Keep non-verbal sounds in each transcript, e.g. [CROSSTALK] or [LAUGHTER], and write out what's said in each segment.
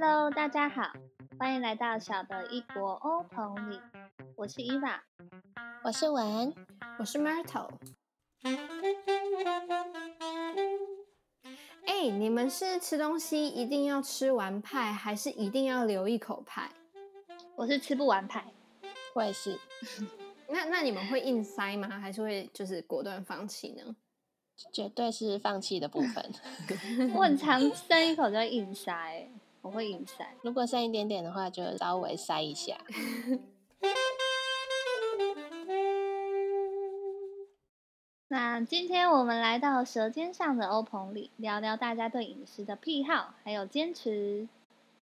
Hello，大家好，欢迎来到小的异国欧棚里，我是伊娃，我是文，我是 Myrtle。哎，你们是吃东西一定要吃完派，还是一定要留一口派？我是吃不完派，我也是。[LAUGHS] 那那你们会硬塞吗？还是会就是果断放弃呢？绝对是放弃的部分。[LAUGHS] [LAUGHS] 我很常剩一口就会硬塞，我会硬塞。如果剩一点点的话，就稍微塞一下。[LAUGHS] 那今天我们来到舌尖上的欧棚里，聊聊大家对饮食的癖好还有坚持。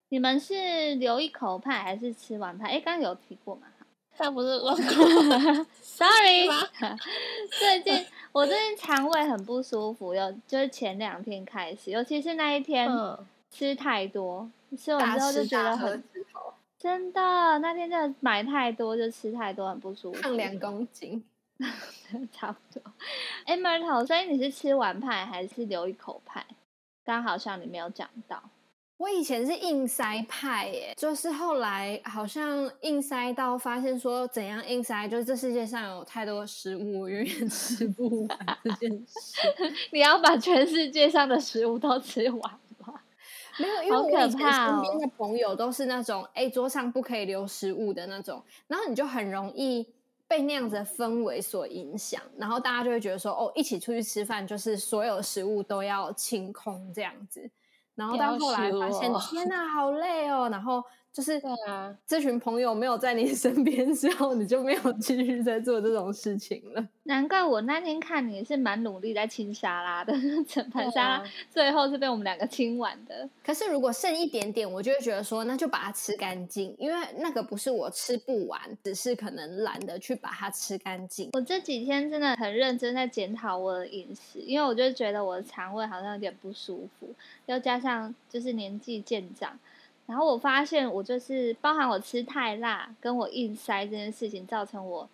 你们是留一口派还是吃完派？哎，刚刚有提过 [LAUGHS] [LAUGHS] 吗？他不是我，Sorry。最近我最近肠胃很不舒服，有就是前两天开始，尤其是那一天吃太多，吃完之后就觉得很真的，那天真的买太多就吃太多，很不舒服，胖两公斤，[LAUGHS] 差不多。哎，Myrtle，所以你是吃完派还是留一口派？刚好像你没有讲到。我以前是硬塞派耶，就是后来好像硬塞到发现说怎样硬塞，就是这世界上有太多食物，我永远吃不完这件事。[LAUGHS] 你要把全世界上的食物都吃完吗？没有，因为我以前身边的朋友都是那种，哎，桌上不可以留食物的那种，然后你就很容易被那样子的氛围所影响，然后大家就会觉得说，哦，一起出去吃饭就是所有食物都要清空这样子。然后到后来发现，天哪，好累哦！然后就是啊这群朋友没有在你 [LAUGHS] 身边之后，你就没有继续在做这种事情了。难怪我那天看你是蛮努力在清沙拉的，[LAUGHS] 整盘沙拉最后是被我们两个清完的。可是如果剩一点点，我就会觉得说，那就把它吃干净，因为那个不是我吃不完，只是可能懒得去把它吃干净。我这几天真的很认真在检讨我的饮食，因为我就觉得我的肠胃好像有点不舒服，又加上就是年纪渐长，然后我发现我就是包含我吃太辣，跟我硬塞这件事情，造成我。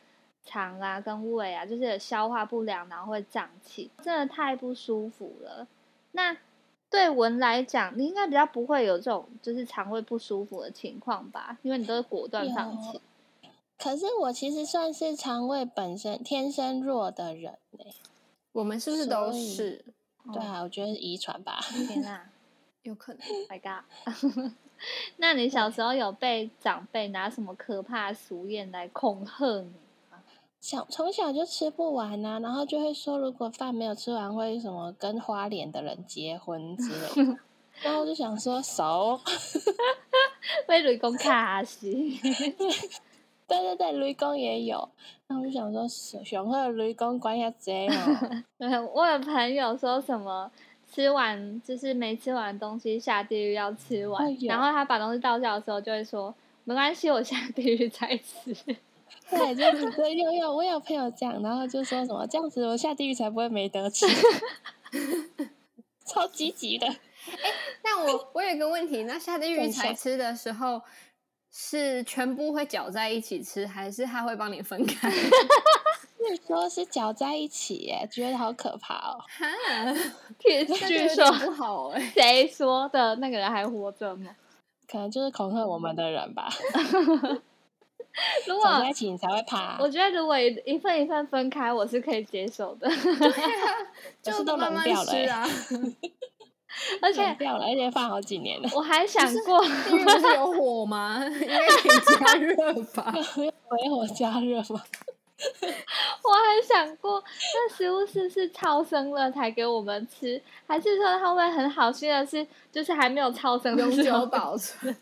肠啊，跟胃啊，就是消化不良，然后会胀气，真的太不舒服了。那对文来讲，你应该比较不会有这种就是肠胃不舒服的情况吧？因为你都是果断放弃。可是我其实算是肠胃本身天生弱的人呢。我们是不是都是？对啊，我觉得遗传吧。天哪，[LAUGHS] 有可能。My God！[LAUGHS] [LAUGHS] [LAUGHS] 那你小时候有被长辈拿什么可怕俗谚来恐吓你？小从小就吃不完呐，然后就会说，如果饭没有吃完，会什么跟花脸的人结婚之类的。[LAUGHS] [LAUGHS] 然后我就想说，熟，被雷公卡死。对对对，雷公也有。那我就想说，熊和雷公关下贼哦。我有朋友说什么，吃完就是没吃完东西下地狱要吃完，然后他把东西倒掉的时候就会说，没关系，我下地狱再吃。[LAUGHS] 对，就是对，有有，我有朋友这样，然后就说什么这样子，我下地狱才不会没得吃，[LAUGHS] 超积极的。哎，那我我有一个问题，那下地狱才吃的时候，是全部会搅在一起吃，还是他会帮你分开？[LAUGHS] 据说是搅在一起，耶，觉得好可怕哦。哈，[LAUGHS] 据说不好哎，[LAUGHS] 谁说的？那个人还活着吗？可能就是恐吓我们的人吧。[LAUGHS] 如果在一起你才会怕。我觉得如果一份一份分开，我是可以接受的。就是都冷掉了啊！而且掉了，而且放好几年了。我还想过，因为不是有火吗？应该可以加热吧？没火加热吗？[LAUGHS] 我还想过，那食物是不是超生了才给我们吃，还是说他会很好心的是，就是还没有超生永久保存？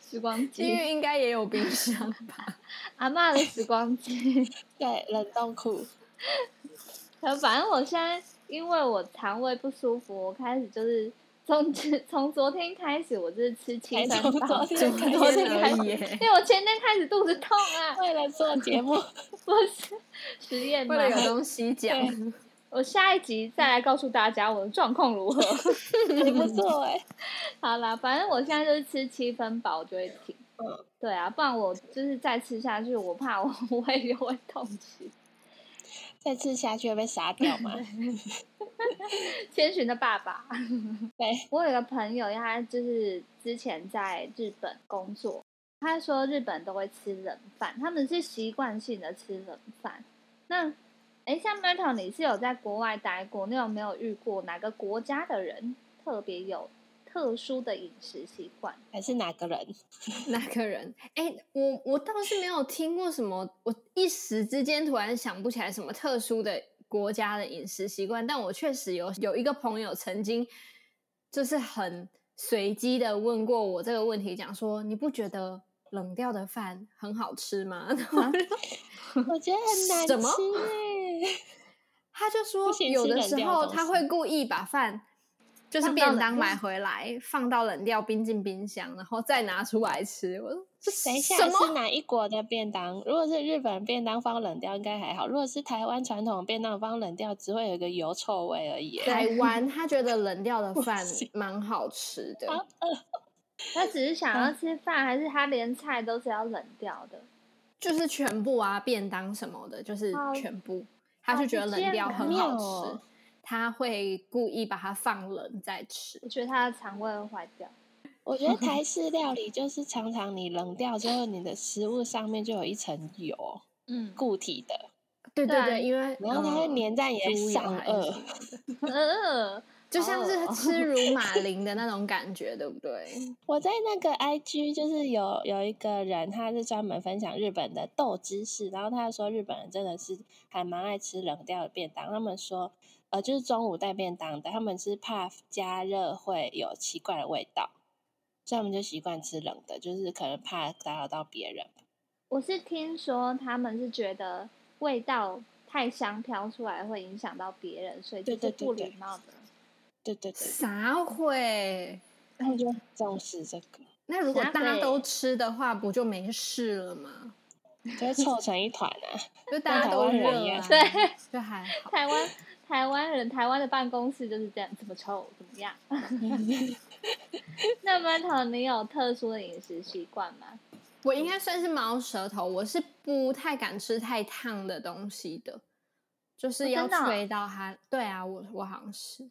时光机，因为应该也有冰箱吧。阿妈的时光机，[LAUGHS] 对，冷冻库。反正我现在因为我肠胃不舒服，我开始就是从从昨天开始，我就是吃清三宝。昨天开始，因为我前天开始肚子痛啊。[LAUGHS] 为了做节目，[LAUGHS] 不是实验，为了有东西讲。我下一集再来告诉大家我的状况如何。[LAUGHS] 不错哎，好啦，反正我现在就是吃七分饱就会停。嗯，对啊，不然我就是再吃下去，我怕我胃又会痛起。再吃下去会被杀掉吗？[LAUGHS] 千寻的爸爸。对，我有个朋友，他就是之前在日本工作，他说日本都会吃冷饭，他们是习惯性的吃冷饭。那，哎，像 Metal，你是有在国外待过，你有没有遇过哪个国家的人特别有特殊的饮食习惯？还是哪个人？[LAUGHS] 哪个人？哎，我我倒是没有听过什么，我一时之间突然想不起来什么特殊的国家的饮食习惯，但我确实有有一个朋友曾经就是很随机的问过我这个问题，讲说你不觉得冷掉的饭很好吃吗？[LAUGHS] 我觉得很难吃哎，[LAUGHS] 他就说有的时候他会故意把饭就是便当买回来放到冷掉冰进冰箱，然后再拿出来吃。我说等一下是哪一国的便当？如果是日本便当放冷掉应该还好，如果是台湾传统便当放冷掉，只会有一个油臭味而已。台 [LAUGHS] 湾他觉得冷掉的饭蛮好吃的，[LAUGHS] 他只是想要吃饭，还是他连菜都是要冷掉的？就是全部啊，便当什么的，就是全部，他就觉得冷掉很好吃，他会故意把它放冷再吃。我觉得他的肠胃会坏掉。[LAUGHS] 我觉得台式料理就是常常你冷掉之后，你的食物上面就有一层油，嗯，固体的。对对对，因为然后它会粘在你的上颚。[LAUGHS] 嗯。就像是吃 [LAUGHS] 乳马铃的那种感觉，对不对？我在那个 IG 就是有有一个人，他是专门分享日本的豆知识，然后他说日本人真的是还蛮爱吃冷掉的便当。他们说，呃，就是中午带便当的，他们是怕加热会有奇怪的味道，所以他们就习惯吃冷的，就是可能怕打扰到别人。我是听说他们是觉得味道太香飘出来会影响到别人，所以就是不礼貌的。对对对，啥会？他们就重视这个。那如果大家都吃的话，不就没事了吗？就凑成一团啊，就大家都热啊，[LAUGHS] 对，就还好。台湾台湾人，台湾的办公室就是这样，这么臭，怎么样？[LAUGHS] 那馒头，你有特殊的饮食习惯吗？我应该算是猫舌头，我是不太敢吃太烫的东西的，就是要吹到它。对啊，我我好像是。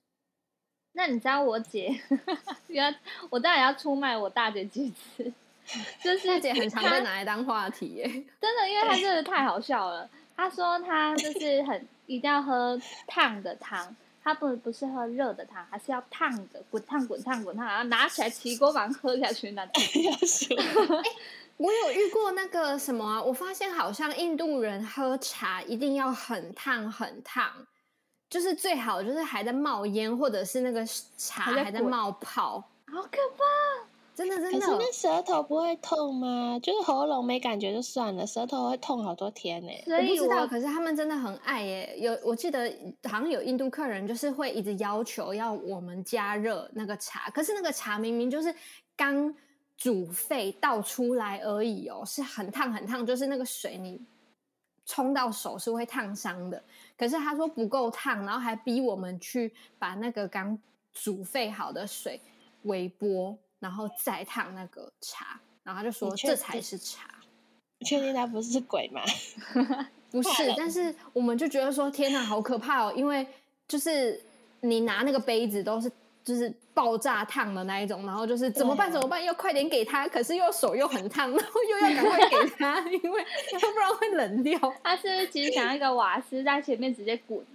那你知道我姐，[LAUGHS] 原来我当然要出卖我大姐几次，[LAUGHS] 就是大姐很常被拿来当话题耶，真的，因为她真的太好笑了。她说她就是很一定要喝烫的汤，他不不是喝热的汤，还是要烫的，滚烫滚烫滚烫，然后拿起来起锅把喝下去那种。[LAUGHS] [LAUGHS] 我有遇过那个什么啊，我发现好像印度人喝茶一定要很烫很烫。就是最好，就是还在冒烟，或者是那个茶还在冒泡，好可怕！真的真的。可是那舌头不会痛吗？就是喉咙没感觉就算了，舌头会痛好多天呢。我不知道，可是他们真的很爱耶。有我记得好像有印度客人，就是会一直要求要我们加热那个茶，可是那个茶明明就是刚煮沸倒出来而已哦，是很烫很烫，就是那个水你冲到手是会烫伤的。可是他说不够烫，然后还逼我们去把那个刚煮沸好的水微波，然后再烫那个茶，然后他就说这才是茶。确定他不是鬼吗？[LAUGHS] [LAUGHS] 不是，但是我们就觉得说天哪，好可怕哦！因为就是你拿那个杯子都是。就是爆炸烫的那一种，然后就是怎么办？怎么办？要快点给他，可是又手又很烫，然后又要赶快给他，[LAUGHS] 因为要不然会冷掉。他是其实想要一个瓦斯在前面直接滚。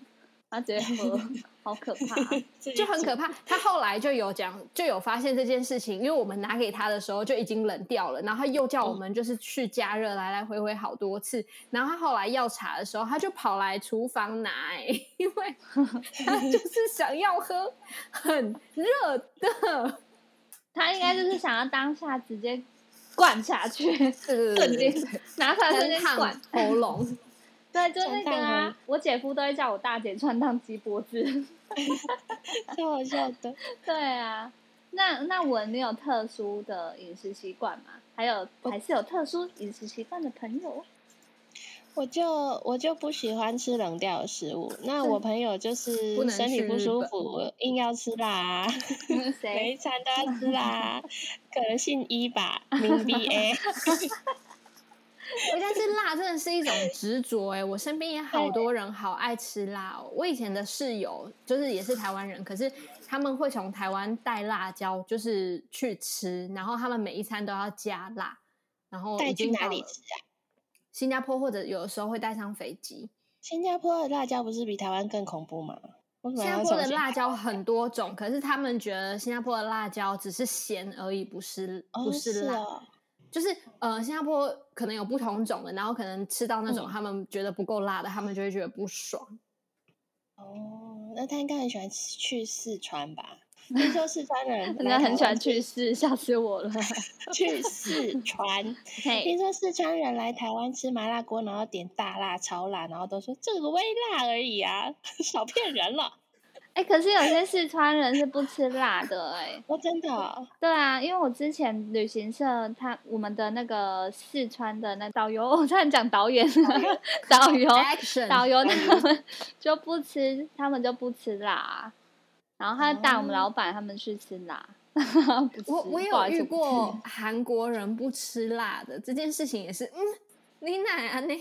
他直接喝，好可怕，[LAUGHS] 就很可怕。他后来就有讲，就有发现这件事情，因为我们拿给他的时候就已经冷掉了，然后他又叫我们就是去加热，来来回回好多次。然后他后来要茶的时候，他就跑来厨房拿，[LAUGHS] 因为他 [LAUGHS] 就是想要喝很热的。他应该就是想要当下直接灌下去，瞬间拿出来瞬间灌喉咙。对，就那个啊，我姐夫都会叫我大姐穿烫鸡脖子，[LAUGHS] 超好笑的。对啊，那那我你有特殊的饮食习惯吗？还有还是有特殊饮食习惯的朋友？我就我就不喜欢吃冷掉的食物。那我朋友就是身体不舒服，硬要吃辣，[LAUGHS] 每一餐都要吃辣，可能姓一吧，名 B A。[LAUGHS] 但是辣真的是一种执着哎，我身边也好多人好爱吃辣哦。我以前的室友就是也是台湾人，可是他们会从台湾带辣椒，就是去吃，然后他们每一餐都要加辣，然后带去哪里吃啊？新加坡或者有的时候会带上飞机。新加坡的辣椒不是比台湾更恐怖吗？新加坡的辣椒很多种，可是他们觉得新加坡的辣椒只是咸而已，不是不是辣。就是呃，新加坡可能有不同种的，然后可能吃到那种他们觉得不够辣的，他们就会觉得不爽。哦，那他应该很喜欢去四川吧？听说四川人 [LAUGHS] 真的很喜欢去四，吓死我了！[LAUGHS] 去四川，[LAUGHS] 听说四川人来台湾吃麻辣锅，然后点大辣、超辣，然后都说这个微辣而已啊，少骗人了。哎，可是有些四川人是不吃辣的，哎，哦，真的，对啊，因为我之前旅行社他我们的那个四川的那导游，[LAUGHS] 我差点讲导演，导游，导游他们就不吃，他们就不吃辣，然后他带我们老板他们去吃辣。[LAUGHS] 我我有遇过韩国人不吃辣的这件事情，也是，嗯，你奶啊你，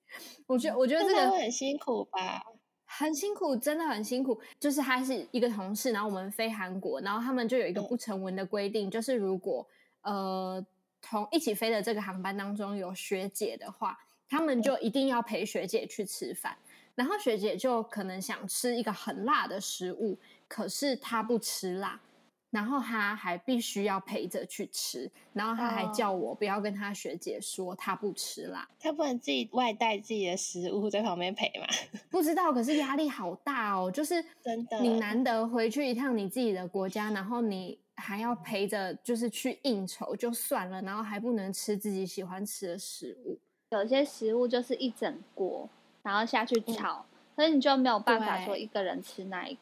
[LAUGHS] 我觉得我觉得这个很辛苦吧。很辛苦，真的很辛苦。就是他是一个同事，然后我们飞韩国，然后他们就有一个不成文的规定，就是如果呃同一起飞的这个航班当中有学姐的话，他们就一定要陪学姐去吃饭。然后学姐就可能想吃一个很辣的食物，可是她不吃辣。然后他还必须要陪着去吃，然后他还叫我不要跟他学姐说他不吃辣，他不能自己外带自己的食物在旁边陪吗？[LAUGHS] 不知道，可是压力好大哦，就是真的，你难得回去一趟你自己的国家，然后你还要陪着，就是去应酬就算了，然后还不能吃自己喜欢吃的食物，有些食物就是一整锅，然后下去炒，所以你就没有办法说一个人吃那一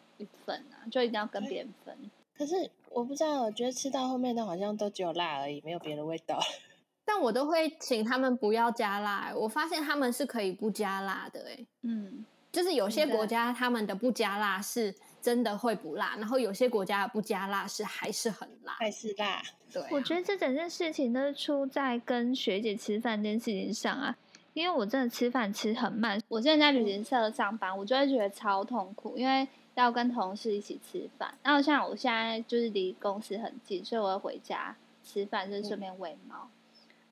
份啊，就一定要跟别人分。可是我不知道，我觉得吃到后面的好像都只有辣而已，没有别的味道。[LAUGHS] 但我都会请他们不要加辣。我发现他们是可以不加辣的，哎，嗯，就是有些国家他们的不加辣是真的会不辣，然后有些国家的不加辣是还是很辣，还是辣。对，我觉得这整件事情都是出在跟学姐吃饭这件事情上啊，因为我真的吃饭吃很慢。我现在在旅行社上班，我就会觉得超痛苦，因为。要跟同事一起吃饭，然后像我现在就是离公司很近，所以我要回家吃饭，就是顺便喂猫。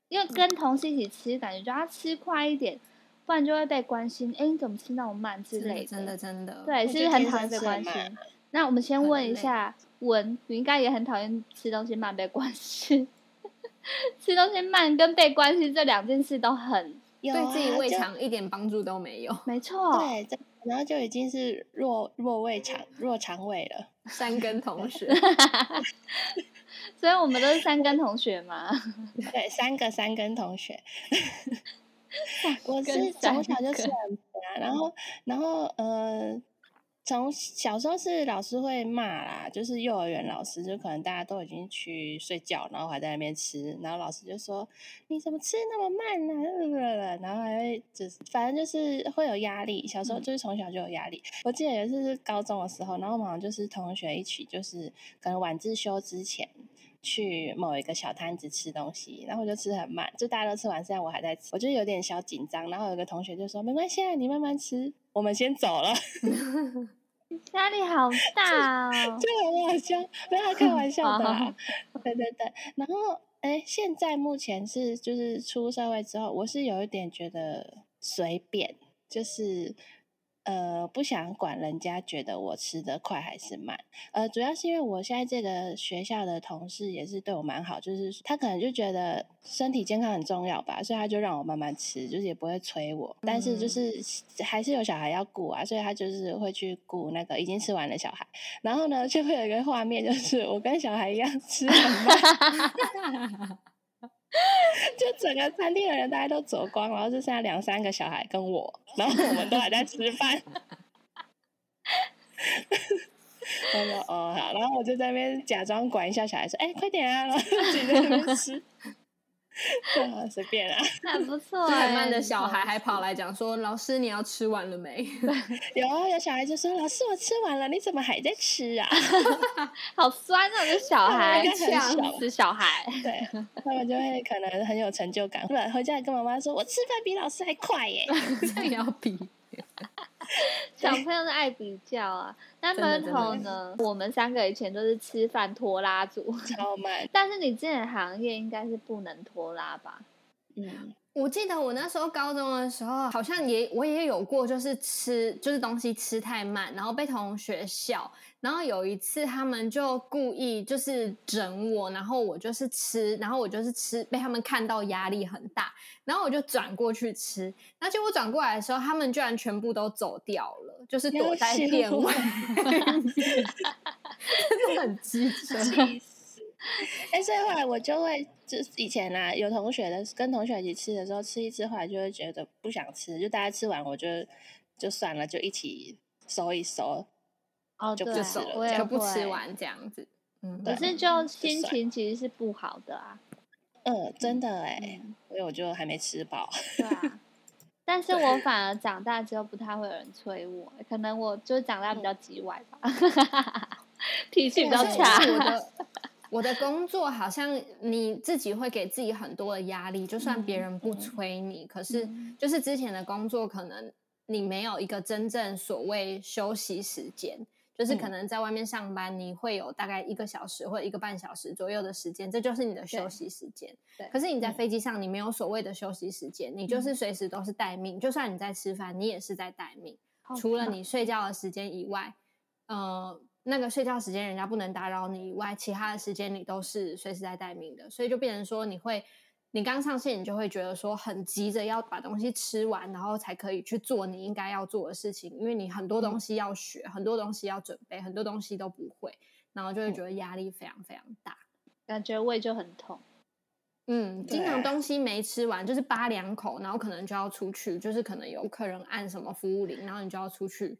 因为跟同事一起吃，感觉就要吃快一点，不然就会被关心。哎，你怎么吃那么慢之类的？真的真的，对，是不是很讨厌被关心？那我们先问一下文，你应该也很讨厌吃东西慢被关心。[LAUGHS] 吃东西慢跟被关心这两件事都很对自己胃肠一点帮助都没有。没错，对。然后就已经是弱弱胃肠弱肠胃了。[LAUGHS] 三根同学，[LAUGHS] 所以我们都是三根同学嘛。对，三个三根同学。我是从小就吃很甜，然后然后呃。从小时候是老师会骂啦，就是幼儿园老师，就可能大家都已经去睡觉，然后还在那边吃，然后老师就说：“你怎么吃那么慢呢？”然后还会就是反正就是会有压力。小时候就是从小就有压力。我记得有一次是高中的时候，然后我们就是同学一起，就是可能晚自修之前去某一个小摊子吃东西，然后我就吃很慢，就大家都吃完，现在我还在吃，我就有点小紧张。然后有个同学就说：“没关系啊，你慢慢吃，我们先走了。[LAUGHS] ”压力好大 [LAUGHS] 哦，就很好笑，不要开玩笑的。[LAUGHS] 对对对，然后哎，现在目前是就是出社会之后，我是有一点觉得随便，就是。呃，不想管人家觉得我吃的快还是慢，呃，主要是因为我现在这个学校的同事也是对我蛮好，就是他可能就觉得身体健康很重要吧，所以他就让我慢慢吃，就是也不会催我，但是就是还是有小孩要顾啊，所以他就是会去顾那个已经吃完的小孩，然后呢，就会有一个画面，就是我跟小孩一样吃很慢。[LAUGHS] [LAUGHS] 就整个餐厅的人大家都走光，然后就剩下两三个小孩跟我，然后我们都还在吃饭。[LAUGHS] 他说：“哦好。”然后我就在那边假装管一下小孩，说：“哎，快点啊！”然后自己在那边吃。[LAUGHS] 对啊，随便啊，很不错。很慢的小孩还跑来讲说：“老师，你要吃完了没？” [LAUGHS] 有啊，有小孩就说：“老师，我吃完了，你怎么还在吃啊？” [LAUGHS] 好酸啊，这小孩，呛死小孩。对，他们就会可能很有成就感，回家跟妈妈说：“我吃饭比老师还快耶！”这也要比。[LAUGHS] 小朋友是爱比较啊，那馒头呢？我们三个以前都是吃饭拖拉组，超慢。[LAUGHS] 但是你这的行业应该是不能拖拉吧？嗯。我记得我那时候高中的时候，好像也我也有过，就是吃就是东西吃太慢，然后被同学笑。然后有一次他们就故意就是整我，然后我就是吃，然后我就是吃，被他们看到压力很大，然后我就转过去吃。那结果转过来的时候，他们居然全部都走掉了，就是躲在店外，[LAUGHS] 真的很机车。哎，所以后来我就会，就是以前啊，有同学的跟同学一起吃的时候，吃一吃，后来就会觉得不想吃，就大家吃完，我就就算了，就一起收一收，哦，就不吃了，就不吃完这样子。嗯，可是就心情其实是不好的啊。呃，真的哎，所以我就还没吃饱。对啊，[LAUGHS] 但是我反而长大之后不太会有人催我，可能我就长大比较急歪吧，[LAUGHS] 脾气比较差。[LAUGHS] 我的工作好像你自己会给自己很多的压力，就算别人不催你，可是就是之前的工作可能你没有一个真正所谓休息时间，就是可能在外面上班你会有大概一个小时或者一个半小时左右的时间，这就是你的休息时间。对，可是你在飞机上你没有所谓的休息时间，你就是随时都是待命，就算你在吃饭，你也是在待命，除了你睡觉的时间以外，呃。那个睡觉时间人家不能打扰你以外，其他的时间你都是随时在待命的，所以就变成说你会，你刚上线你就会觉得说很急着要把东西吃完，然后才可以去做你应该要做的事情，因为你很多东西要学，很多东西要准备，很多东西都不会，然后就会觉得压力非常非常大，感觉胃就很痛。嗯，经常东西没吃完，就是扒两口，然后可能就要出去，就是可能有客人按什么服务铃，然后你就要出去。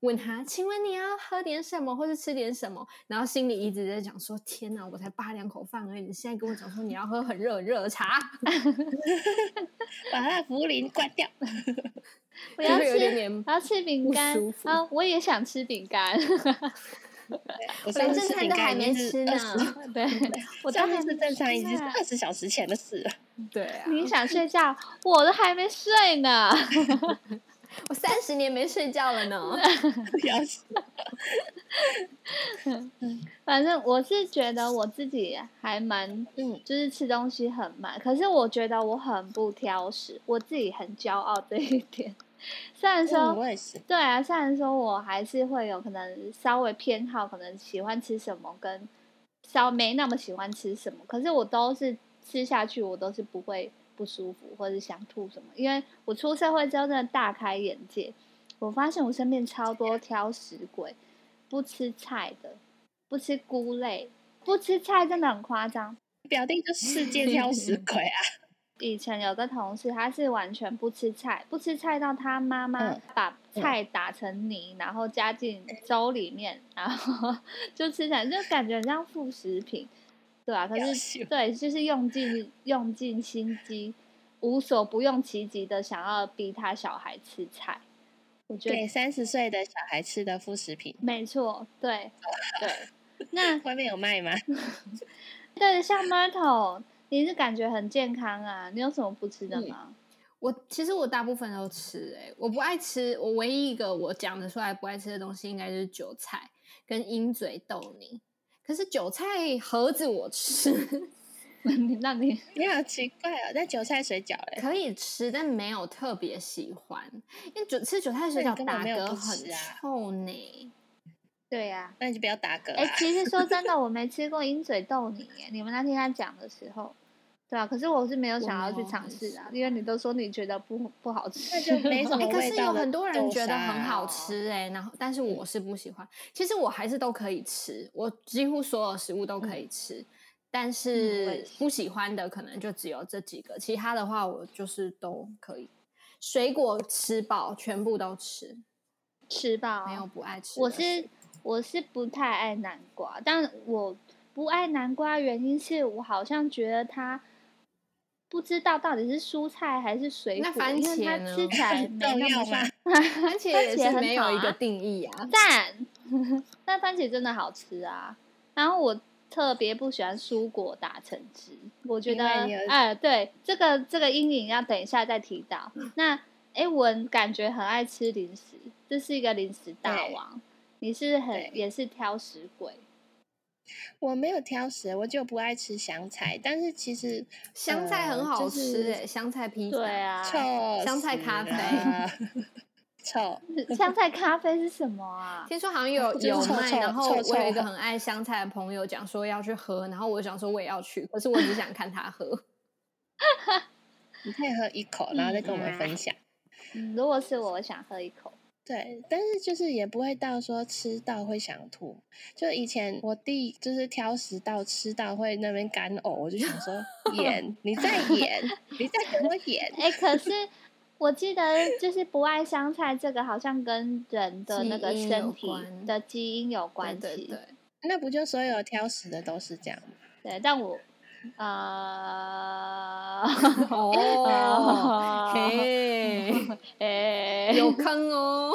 问他，请问你要喝点什么，或是吃点什么？然后心里一直在讲说：天哪，我才扒两口饭而已，你现在跟我讲说你要喝很热很热的茶，[LAUGHS] 把那服务铃关掉。[LAUGHS] 我要吃，我要吃饼干啊！我也想吃饼干。[LAUGHS] 我上次正都还没吃呢。对，我上次正常已经是二十小时前的事了。对啊，你想睡觉，我都还没睡呢。我三十年没睡觉了呢，[LAUGHS] [LAUGHS] 反正我是觉得我自己还蛮，嗯，就是吃东西很慢。可是我觉得我很不挑食，我自己很骄傲这一点。虽然说，我也是对啊，虽然说我还是会有可能稍微偏好，可能喜欢吃什么跟稍没那么喜欢吃什么，可是我都是吃下去，我都是不会。不舒服或者想吐什么？因为我出社会之后真的大开眼界，我发现我身边超多挑食鬼，不吃菜的，不吃菇类，不吃菜真的很夸张。表弟就世界挑食鬼啊！[LAUGHS] 以前有个同事，他是完全不吃菜，不吃菜到他妈妈把菜打成泥，然后加进粥里面，然后 [LAUGHS] 就吃起来就感觉很像副食品。对啊，可是对，就是用尽用尽心机，无所不用其极的想要逼他小孩吃菜。我觉得三十岁的小孩吃的副食品，没错，对 [LAUGHS] 对。[LAUGHS] 那外面有卖吗？[LAUGHS] 对，像 Myrtle，你是感觉很健康啊？你有什么不吃的吗？我其实我大部分都吃，哎，我不爱吃，我唯一一个我讲得出来不爱吃的东西，应该就是韭菜跟鹰嘴豆泥。可是韭菜盒子我吃，[LAUGHS] 那你你好奇怪哦。那韭菜水饺嘞，可以吃，但没有特别喜欢，因为韭吃韭菜水饺打嗝很臭呢。对呀，那你就不要打嗝。哎，其实说真的，我没吃过鹰嘴豆泥。你们那天他讲的时候。对啊，可是我是没有想要去尝试啊，因为你都说你觉得不不好吃，那就没什么味 [LAUGHS] 道。可是有很多人觉得很好吃哎，然后但是我是不喜欢。其实我还是都可以吃，我几乎所有食物都可以吃，但是不喜欢的可能就只有这几个，其他的话我就是都可以。水果吃饱，全部都吃，吃饱没有不爱吃。我是我是不太爱南瓜，但我不爱南瓜原因是我好像觉得它。不知道到底是蔬菜还是水果，那番因为它吃起来没那么像。[LAUGHS] 番茄也是没有一个定义啊。赞，[LAUGHS] 但番茄真的好吃啊。然后我特别不喜欢蔬果打成汁，我觉得哎，对，这个这个阴影要等一下再提到。嗯那哎，文感觉很爱吃零食，这是一个零食大王，你是很也是挑食鬼。我没有挑食，我就不爱吃香菜，但是其实香菜很好呃就是吃诶、香菜披萨。对啊，[LAUGHS] 臭香菜咖啡臭。香菜咖啡是什么啊？听说好像有有卖，臭臭然后我有一个很爱香菜的朋友讲说要去喝，然后我想说我也要去，可是我只想看他喝。[LAUGHS] 你可以喝一口，然后再跟我们分享。嗯，如果是我，我想喝一口。对，但是就是也不会到说吃到会想吐。就以前我弟就是挑食到吃到会那边干呕，我就想说 [LAUGHS] 演，你在演，你在给我演。哎、可是我记得就是不爱香菜这个，好像跟人的那个身体的基因有关系。对对对，那不就所有挑食的都是这样吗？对但我呃，哦，[LAUGHS] 嘿，哎、有坑哦。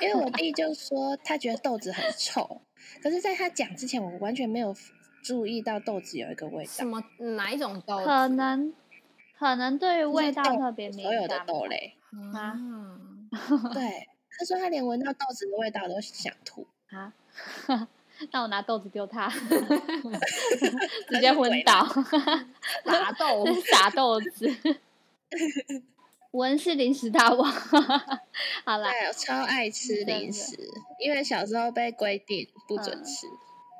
因为我弟就说他觉得豆子很臭，可是在他讲之前，我完全没有注意到豆子有一个味道。什么哪一种豆子？可能可能对于味道特别敏感所有的豆类，啊？对，他说他连闻到豆子的味道都想吐。啊。那我拿豆子丢他，[LAUGHS] 直接昏倒。打豆撒豆子。文是零食大王，好啦，对，我超爱吃零食，因为小时候被规定不准嗯吃。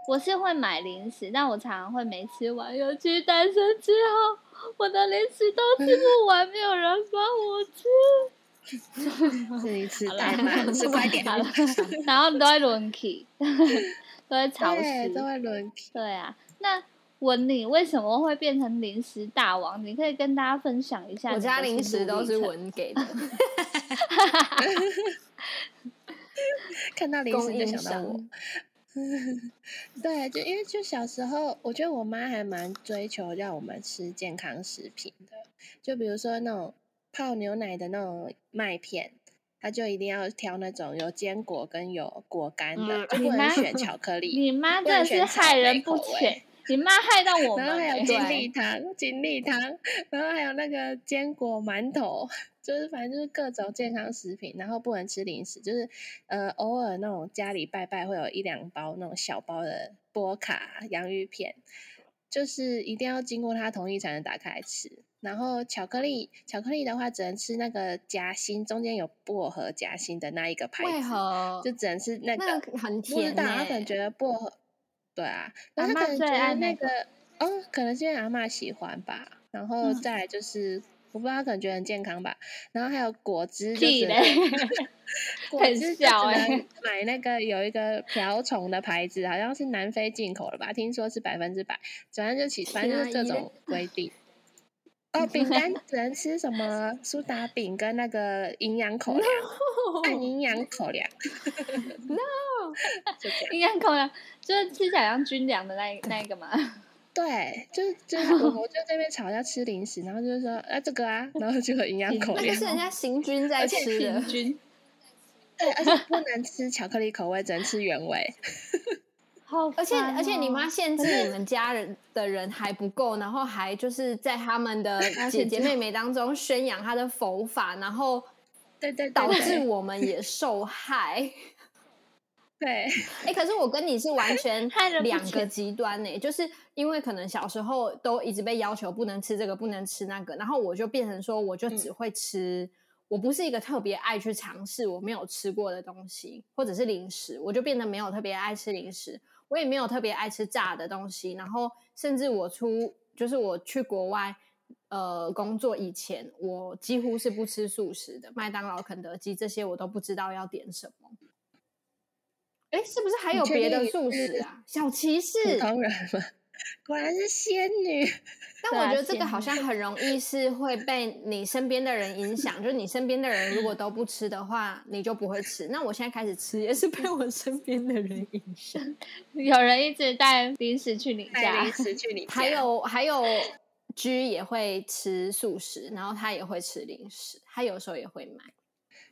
我是会买零食，但我常常会没吃完。尤其单身之后，我的零食都吃不完，没有人帮我吃。[LAUGHS] 自己吃好啦太慢，吃快点。好了，[LAUGHS] 然后都会轮起，都会潮，湿。都会轮替。对啊，那文你为什么会变成零食大王？你可以跟大家分享一下。我家零食都是文。文给的 [LAUGHS] [LAUGHS] 看到零食就想到我商。[LAUGHS] 对，就因为就小时候，我觉得我妈还蛮追求让我们吃健康食品的，就比如说那种泡牛奶的那种麦片，她就一定要挑那种有坚果跟有果干的，嗯就不能选巧克力。你妈真的是害人不浅，你妈害到 [LAUGHS] 我们、然后还有欸。金对利汤、金利糖，然后还有那个坚果馒头，[LAUGHS] 就是反正就是各种健康食品，然后不能吃零食，就是呃偶尔那种家里拜拜会有一两包那种小包的波卡洋芋片，就是一定要经过他同意才能打开来吃。然后巧克力，巧克力的话只能吃那个夹心，中间有薄荷夹心的那一个牌子，为何就只能吃那个。那个很不知甜道，他可能？觉得薄荷，对啊，然后他可能觉那那个个，哦，可能是因为阿嬷喜欢吧，然后嗯再来就是。我不知道他可能觉得很健康吧，然后还有果汁，就只屁嘞能 [LAUGHS] 果很汁就小欸只能买那个有一个瓢虫的牌子，好像是南非进口的吧，听说是百分之百，反正就起，反正就是各便宜嘞种规定。哦，[LAUGHS] 饼干只能吃什么苏打饼跟那个营养口粮，[LAUGHS] [LAUGHS] 按营养口粮。No，营养口粮就是吃起来像军粮的那那一个嘛。对，就是就是我我就这边吵要吃零食，然后就是说啊这个啊，然后就有营养口粮那个是，人家行军在吃的对，而且不能吃巧克力口味，只能吃原味。好而且而且你哦妈限制你们家人的人还不够，然后还就是在他们的 [LAUGHS] 姐姐妹妹当中宣扬她的佛法，然后对对对导致我们也 [LAUGHS] 受害。[LAUGHS] 对，哎、可是我跟你是完全两个极端呢、就是因为可能小时候都一直被要求不能吃这个，不能吃那个，然后我就变成说，我就只会吃，我不是一个特别爱去尝试我没有吃过的东西，或者是零食，我就变得没有特别爱吃零食，我也没有特别爱吃炸的东西，然后甚至我出就是我去国外。呃，工作以前我几乎是不吃素食的，麦当劳、肯德基这些我都不知道要点什么。哎，是不是还有别的素食啊？小骑士，普通人嘛，[LAUGHS] 果然是仙女。[LAUGHS] 但我觉得这个好像很容易是会被你身边的人影响，就是你身边的人如果都不吃的话，你就不会吃。那我现在开始吃，也是被我身边的人影响。[LAUGHS] 有人一直带零食去你带家零，食去你家，还有还有，G 也会吃素食，然后他也会吃零食，他有时候也会买。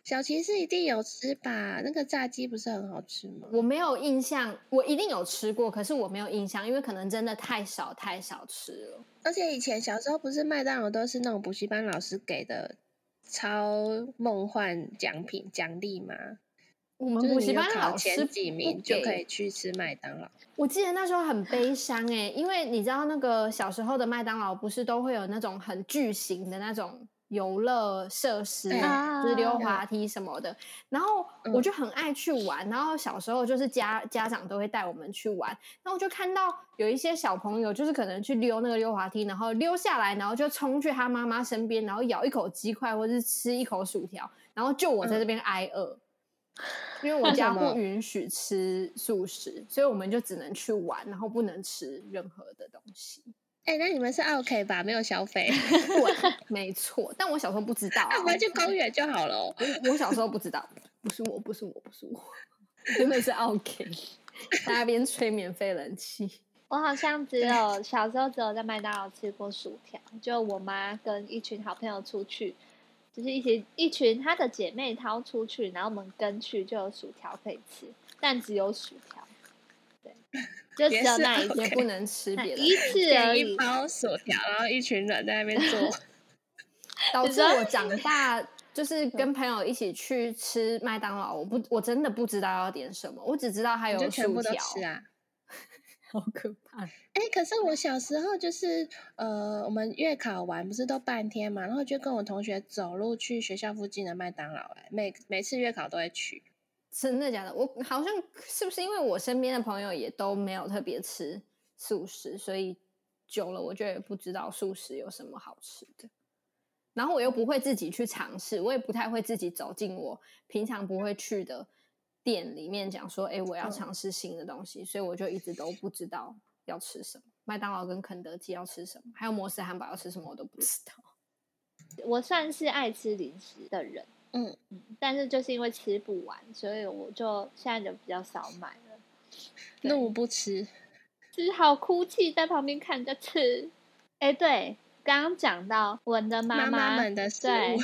小琪是一定有吃吧？那个炸鸡不是很好吃吗？我没有印象，我一定有吃过，可是我没有印象，因为可能真的太少太少吃了。而且以前小时候不是麦当劳都是那种补习班老师给的超梦幻奖品奖励吗？我们补习班考老师前几名就可以去吃麦当劳。我记得那时候很悲伤哎，因为你知道那个小时候的麦当劳不是都会有那种很巨型的那种。游乐设施，就是溜滑梯什么的，然后我就很爱去玩。然后小时候就是家家长都会带我们去玩，然后我就看到有一些小朋友，就是可能去溜那个溜滑梯，然后溜下来，然后就冲去他妈妈身边，然后咬一口鸡块或者是吃一口薯条，然后就我在这边挨饿，因为 [LAUGHS] 我家不允许吃素食，所以我们就只能去玩，然后不能吃任何的东西。哎，那你们是 OK 吧？没有消费，[LAUGHS] 对，没错。但我小时候不知道，我们去公园就好了。我小时候不知道，不是我，不是我，不是我，真的是 OK。在那边吹免费冷气。我好像只有小时候只有在麦当劳吃过薯条，就我妈跟一群好朋友出去，就是一起一群她的姐妹掏出去，然后我们跟去就有薯条可以吃，但只有薯条。对。[LAUGHS] 就只有那一天不能吃别的，一次而已。一包 [LAUGHS] 薯条，然后一群人在那边做，[LAUGHS] 导致我长大就是跟朋友一起去吃麦当劳，我不我真的不知道要点什么，我只知道还有薯条啊，好可怕！哎，可是我小时候就是呃，我们月考完不是都半天嘛，然后就跟我同学走路去学校附近的麦当劳，哎，每每次月考都会去。真的假的？我好像是不是因为我身边的朋友也都没有特别吃素食，所以久了我就也不知道素食有什么好吃的。然后我又不会自己去尝试，我也不太会自己走进我平常不会去的店里面讲说：“哎，我要尝试新的东西。”所以我就一直都不知道要吃什么。麦当劳跟肯德基要吃什么，还有摩斯汉堡要吃什么，我都不知道。[LAUGHS] 我算是爱吃零食的人。嗯嗯，但是就是因为吃不完，所以我就现在就比较少买了。那我不吃，只好哭泣在旁边看着吃。哎，对，刚刚讲到文的妈妈们的对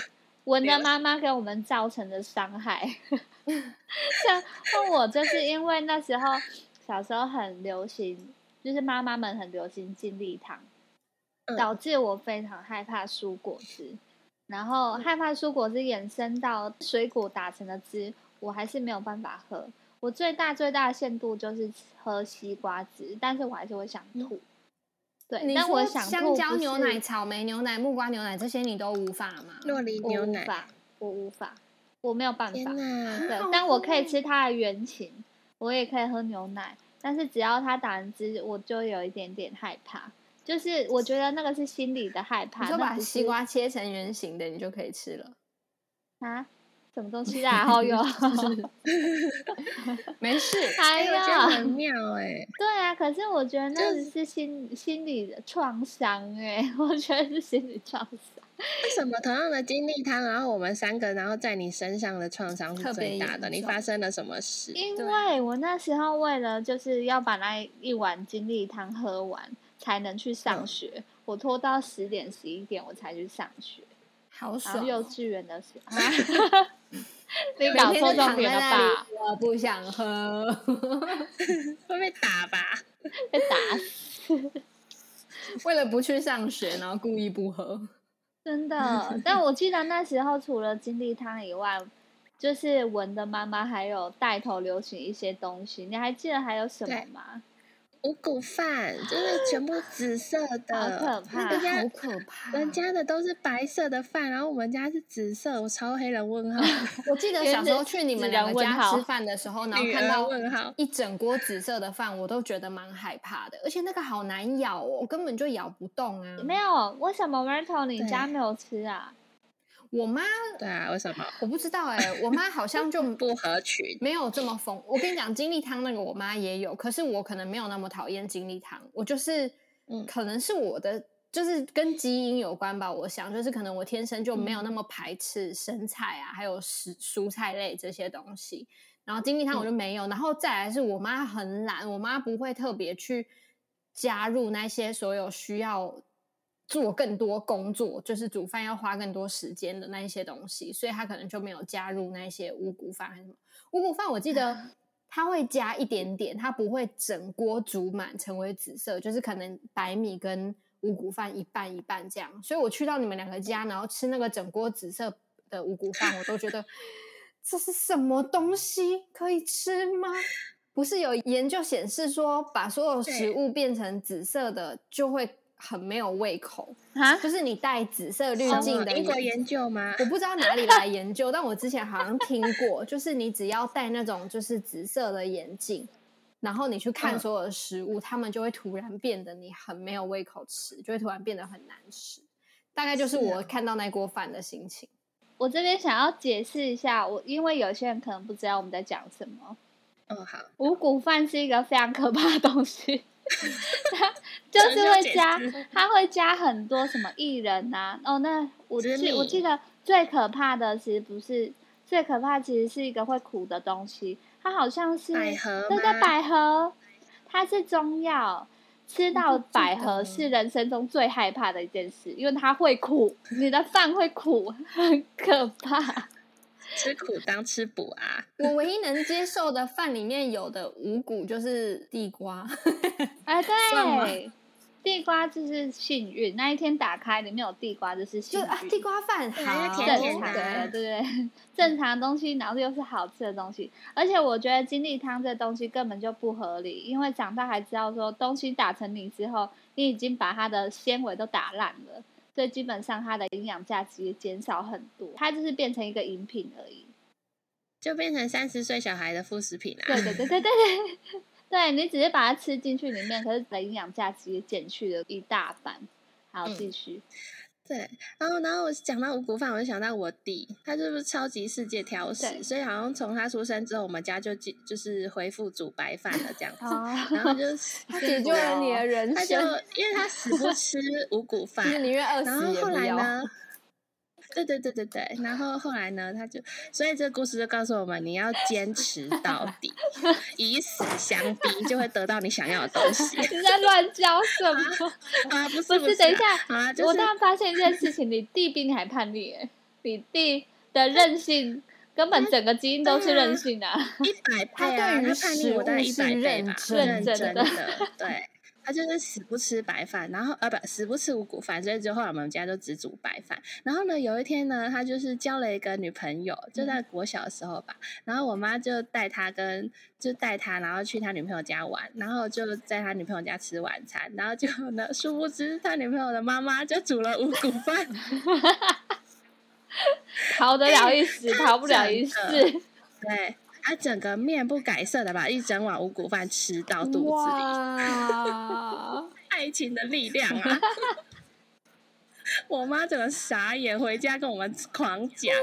文的妈妈给我们造成的伤害，[LAUGHS] 像问我就是因为那时候小时候很流行，就是妈妈们很流行金利汤，导致我非常害怕蔬果汁。然后害怕蔬果汁衍生到水果打成的汁，我还是没有办法喝。我最大最大的限度就是喝西瓜汁，但是我还是会想吐。对，但我想香蕉牛奶、草莓牛奶、木瓜牛奶这些你都无法吗？洛梨牛奶，我无法，我没有办法。对，[LAUGHS] 但我可以吃它的原型，我也可以喝牛奶，但是只要它打成汁，我就有一点点害怕。就是我觉得那个是心理的害怕。你就把西瓜切成圆形的，你就可以吃了。啊？什么东西啊？好有。[LAUGHS] 没事。[LAUGHS] 哎呀，很妙哎。对啊，可是我觉得那是心心理的创伤哎，[LAUGHS] 我觉得是心理创伤。为什么同样的经历汤，然后我们三个，然后在你身上的创伤是最大的？你发生了什么事？因为我那时候为了就是要把那一碗精力汤喝完。才能去上学，我拖到十点十一点我才去上学，好爽！幼稚园的时 [LAUGHS] 候，[LAUGHS] 你搞错重点了吧？我不想喝，[LAUGHS] 会被打吧？被打死！为了不去上学，然后故意不喝，真的。但我记得那时候除了金利汤以外，就是文的妈妈还有带头流行一些东西，你还记得还有什么吗？五谷饭就是 [LAUGHS] 全部紫色的，好可怕，好可怕。人家的都是白色的饭，然后我们家是紫色，我超黑人问号。[LAUGHS] 我记得小时候去你们两个家吃饭的时候，[LAUGHS] 然后看到问号一整锅紫色的饭，我都觉得蛮害怕的，而且那个好难咬哦，我根本就咬不动啊。没有，为什么 Marto 你家没有吃啊？我妈对啊，为什么我不知道哎？我妈好像就 [LAUGHS] 不合群，没有这么疯。我跟你讲，金利汤那个我妈也有，可是我可能没有那么讨厌金利汤。我就是，嗯，可能是我的，就是跟基因有关吧。我想，就是可能我天生就没有那么排斥生菜啊，还有食蔬菜类这些东西。然后金利汤我就没有。然后再来是我妈很懒，我妈不会特别去加入那些所有需要。做更多工作，就是煮饭要花更多时间的那一些东西，所以他可能就没有加入那些五谷饭还是什么。五谷饭我记得他会加一点点，他不会整锅煮满成为紫色，就是可能白米跟五谷饭一半一半这样。所以我去到你们两个家，然后吃那个整锅紫色的五谷饭，我都觉得 [LAUGHS] 这是什么东西可以吃吗？不是有研究显示说，把所有食物变成紫色的就会。很没有胃口啊！就是你带紫色滤镜的英国研究吗？我不知道哪里来研究，但我之前好像听过，[LAUGHS] 就是你只要戴那种就是紫色的眼镜，然后你去看所有的食物，它们就会突然变得你很没有胃口吃，就会突然变得很难吃。大概就是我看到那锅饭的心情。我这边想要解释一下，我因为有些人可能不知道我们在讲什么。嗯，好。五谷饭是一个非常可怕的东西。他 [LAUGHS] 就是会加，他会加很多什么艺人呐。哦，那我记我记得最可怕的其实不是最可怕，其实是一个会苦的东西。它好像是百合，对对，百合，它是中药。吃到百合是人生中最害怕的一件事，因为它会苦，你的饭会苦，[LAUGHS] 很可怕。吃苦当吃补啊！我唯一能接受的饭里面有的五谷就是地瓜。[LAUGHS] 哎，对，地瓜就是幸运。那一天打开里面有地瓜，就是幸运。啊地瓜饭好正常的，对不对？正常东西，然后又是好吃的东西。而且我觉得金利汤这东西根本就不合理，因为长大还知道说，东西打成泥之后，你已经把它的纤维都打烂了。所以基本上它的营养价值也减少很多，它就是变成一个饮品而已，就变成三十岁小孩的副食品啊。对对对对对对，对你只是把它吃进去里面，可是的营养价值也减去了一大半。好，继续。对，然后，然后我讲到五谷饭，我就想到我弟，他是不是超级世界挑食？所以好像从他出生之后，我们家就就是恢复煮白饭了这样子。然后就 [LAUGHS] 解救了你的人生。他就因为他死不吃五谷 [LAUGHS] 饭，宁愿饿死也不要。对对对对对，然后后来呢，他就，所以这个故事就告诉我们，你要坚持到底，[LAUGHS] 以死相逼，就会得到你想要的东西。[LAUGHS] 你在乱教什么？[LAUGHS] 啊，不是不是，等一下，啊，我突然发现一件事情，你弟比你还叛逆，哎，你弟的任性，根本整个基因都是任性的，一百倍啊，他叛逆我大概一百倍吧，认真的，对。他就是死不吃白饭，然后呃不死不吃五谷饭，所以之后我们家就只煮白饭。然后呢，有一天呢，他就是交了一个女朋友，就在国小的时候吧。然后我妈就带他跟就带他，然后去他女朋友家玩，然后就在他女朋友家吃晚餐。然后就呢，殊不知他女朋友的妈妈就煮了五谷饭，[LAUGHS] 逃得了一时，[LAUGHS] 逃不了一世。[LAUGHS] 对。他整个面不改色的把一整碗五谷饭吃到肚子里，[LAUGHS] 爱情的力量啊！我妈整个傻眼，回家跟我们狂讲，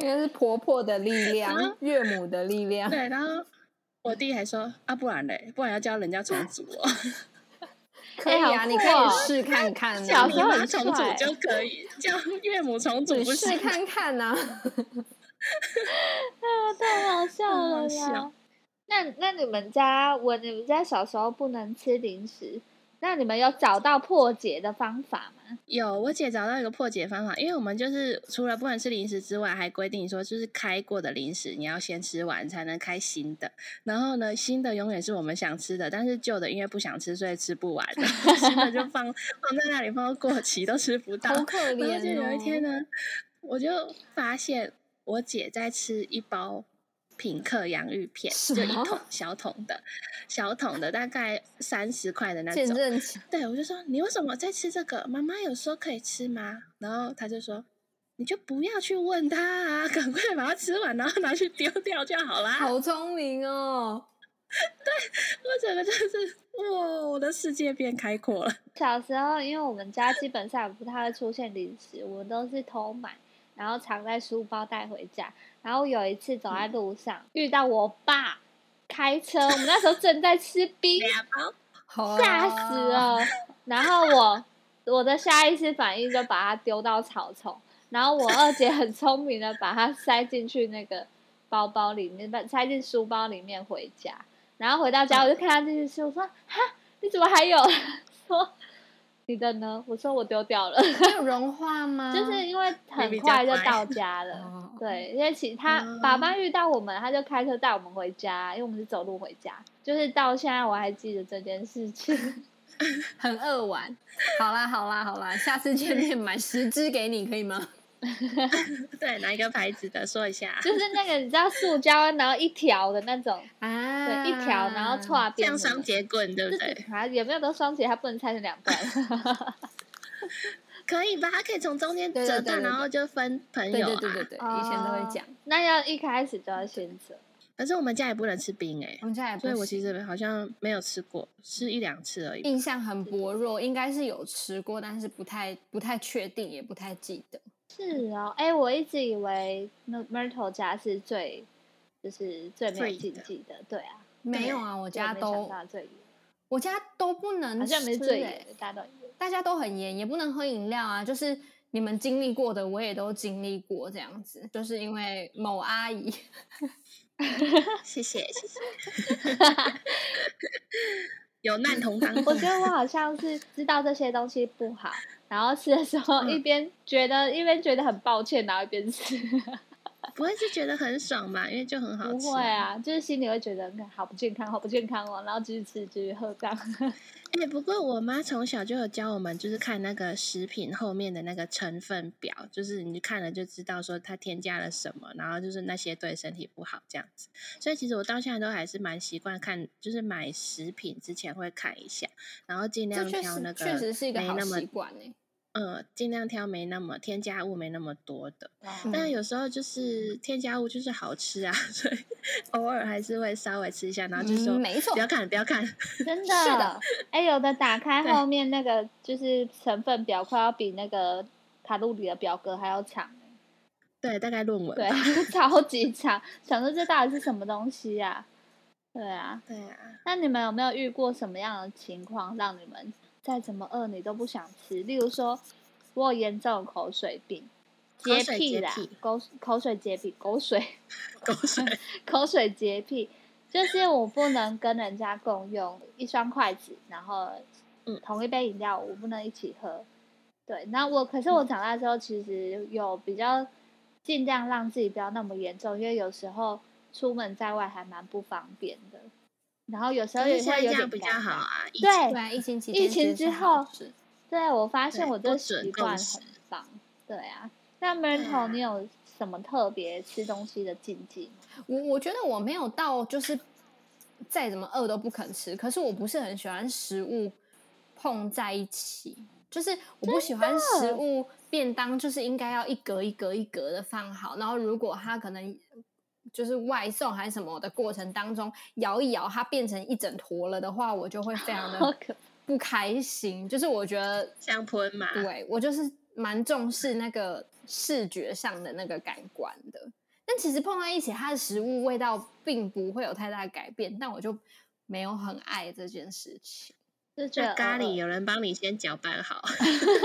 应该是婆婆的力量，岳母的力量。对，然后我弟还说啊，不然嘞，不然要教人家重组哦。[LAUGHS] 可以啊，你可以试看看，小时候重组就可以教岳母重组，试看看呢。啊，[LAUGHS] 太好笑了呀！那那你们家，我你们家小时候不能吃零食，那你们有找到破解的方法吗？有，我姐找到一个破解方法，因为我们就是除了不能吃零食之外，还规定说，就是开过的零食你要先吃完才能开新的。然后呢，新的永远是我们想吃的，但是旧的因为不想吃，所以吃不完，[LAUGHS] 新的就放放在那里，放到过期都吃不到，好可怜哦。就有一天呢，我就发现。我姐在吃一包品客洋芋片，就一桶小桶的，小桶的大概三十块的那种。对，我就说你为什么在吃这个？妈妈有说可以吃吗？然后她就说，你就不要去问他啊，赶快把它吃完，然后拿去丢掉就好啦。好聪明哦！[LAUGHS] 对我整个就是哇，我的世界变开阔了。小时候，因为我们家基本上不太会出现零食，我们都是偷买。然后藏在书包带回家。然后有一次走在路上，遇到我爸开车，我们那时候正在吃冰，吓死了。然后我我的下意识反应就把它丢到草丛。然后我二姐很聪明的把它塞进去那个包包里面，把塞进书包里面回家。然后回到家我就看他这件事，我说：“哈，你怎么还有？” [LAUGHS] 说你的呢？我说我丢掉了，没 [LAUGHS] 有融化吗？[LAUGHS] 就是因为很快就到 [LAUGHS] 家了。对，因为其他爸爸遇到我们，他就开车带我们回家，因为我们是走路回家。就是到现在我还记得这件事情，很扼腕。好啦好啦好啦，下次见面买十支给你，可以吗？[LAUGHS] 对，哪一个牌子的？说一下。[LAUGHS] 就是那个你知道塑胶，然后一条的那种啊，对，一条，然后串边，像双节棍，对不对？啊，有没有都双节？它不能拆成两段。[LAUGHS] 可以吧？它可以从中间折断，然后就分朋友。对对对对对，以前都会讲。那要一开始就要先折。可是我们家也不能吃冰哎，我们家也，所以我其实好像没有吃过，吃一两次而已。印象很薄弱，应该是有吃过，但是不太不太确定，也不太记得。是哦，哎，我一直以为那 Myrtle 家是最就是最没有禁忌的，对啊，没有啊，我家都我家都不能，好像没最严，大家都大家都很严，也不能喝饮料啊。就是你们经历过的，我也都经历过这样子，就是因为某阿姨，[LAUGHS] 谢谢谢谢，[LAUGHS] 有难同当。我觉得我好像是知道这些东西不好。然后吃的时候一边觉得一边觉得很抱歉，然后一边吃，不会是觉得很爽嘛？因为就很好吃。不会啊，就是心里会觉得好不健康，好不健康哦。然后继续吃，继续喝这样。[LAUGHS] 哎，不过我妈从小就有教我们，就是看那个食品后面的那个成分表，就是你看了就知道说它添加了什么，然后就是那些对身体不好这样子。所以其实我到现在都还是蛮习惯看，就是买食品之前会看一下，然后尽量挑那个确实是一个好习惯嗯，尽量挑没那么添加物没那么多的，但有时候就是添加物就是好吃啊，[LAUGHS] 所以偶尔还是会稍微吃一下，然后就说没错，不要看，不要看，真 [LAUGHS] 的是的。哎，有的打开后面那个就是成分表，快要比那个卡路里的表格还要长。对，大概论文。对，[LAUGHS] 超级长，想说这到底是什么东西呀？对啊，对啊。那你们有没有遇过什么样的情况，让你们？再怎么饿，你都不想吃。例如说，我有严重口水病、洁癖啦，口口水洁癖，口水口水口水洁癖，就是我不能跟人家共用一双筷子，然后嗯，同一杯饮料我不能一起喝。对，那我可是我长大之后，其实有比较尽量让自己不要那么严重，因为有时候出门在外还蛮不方便的。然后有时候也会有点比较好啊，对，疫情疫情之后，对我发现我这习惯很棒，对啊。那 Myrtle，你有什么特别吃东西的禁忌我我觉得我没有到就是再怎么饿都不肯吃，可是我不是很喜欢食物碰在一起，就是我不喜欢食物便当就是应该要一格一格一格的放好，然后如果它可能。就是外送还是什么的过程当中，摇一摇它变成一整坨了的话，我就会非常的不开心。就是我觉得香喷嘛，对我就是蛮重视那个视觉上的那个感官的。但其实碰在一起，它的食物味道并不会有太大改变，但我就没有很爱这件事情。那咖喱有人帮你先搅拌好，[LAUGHS]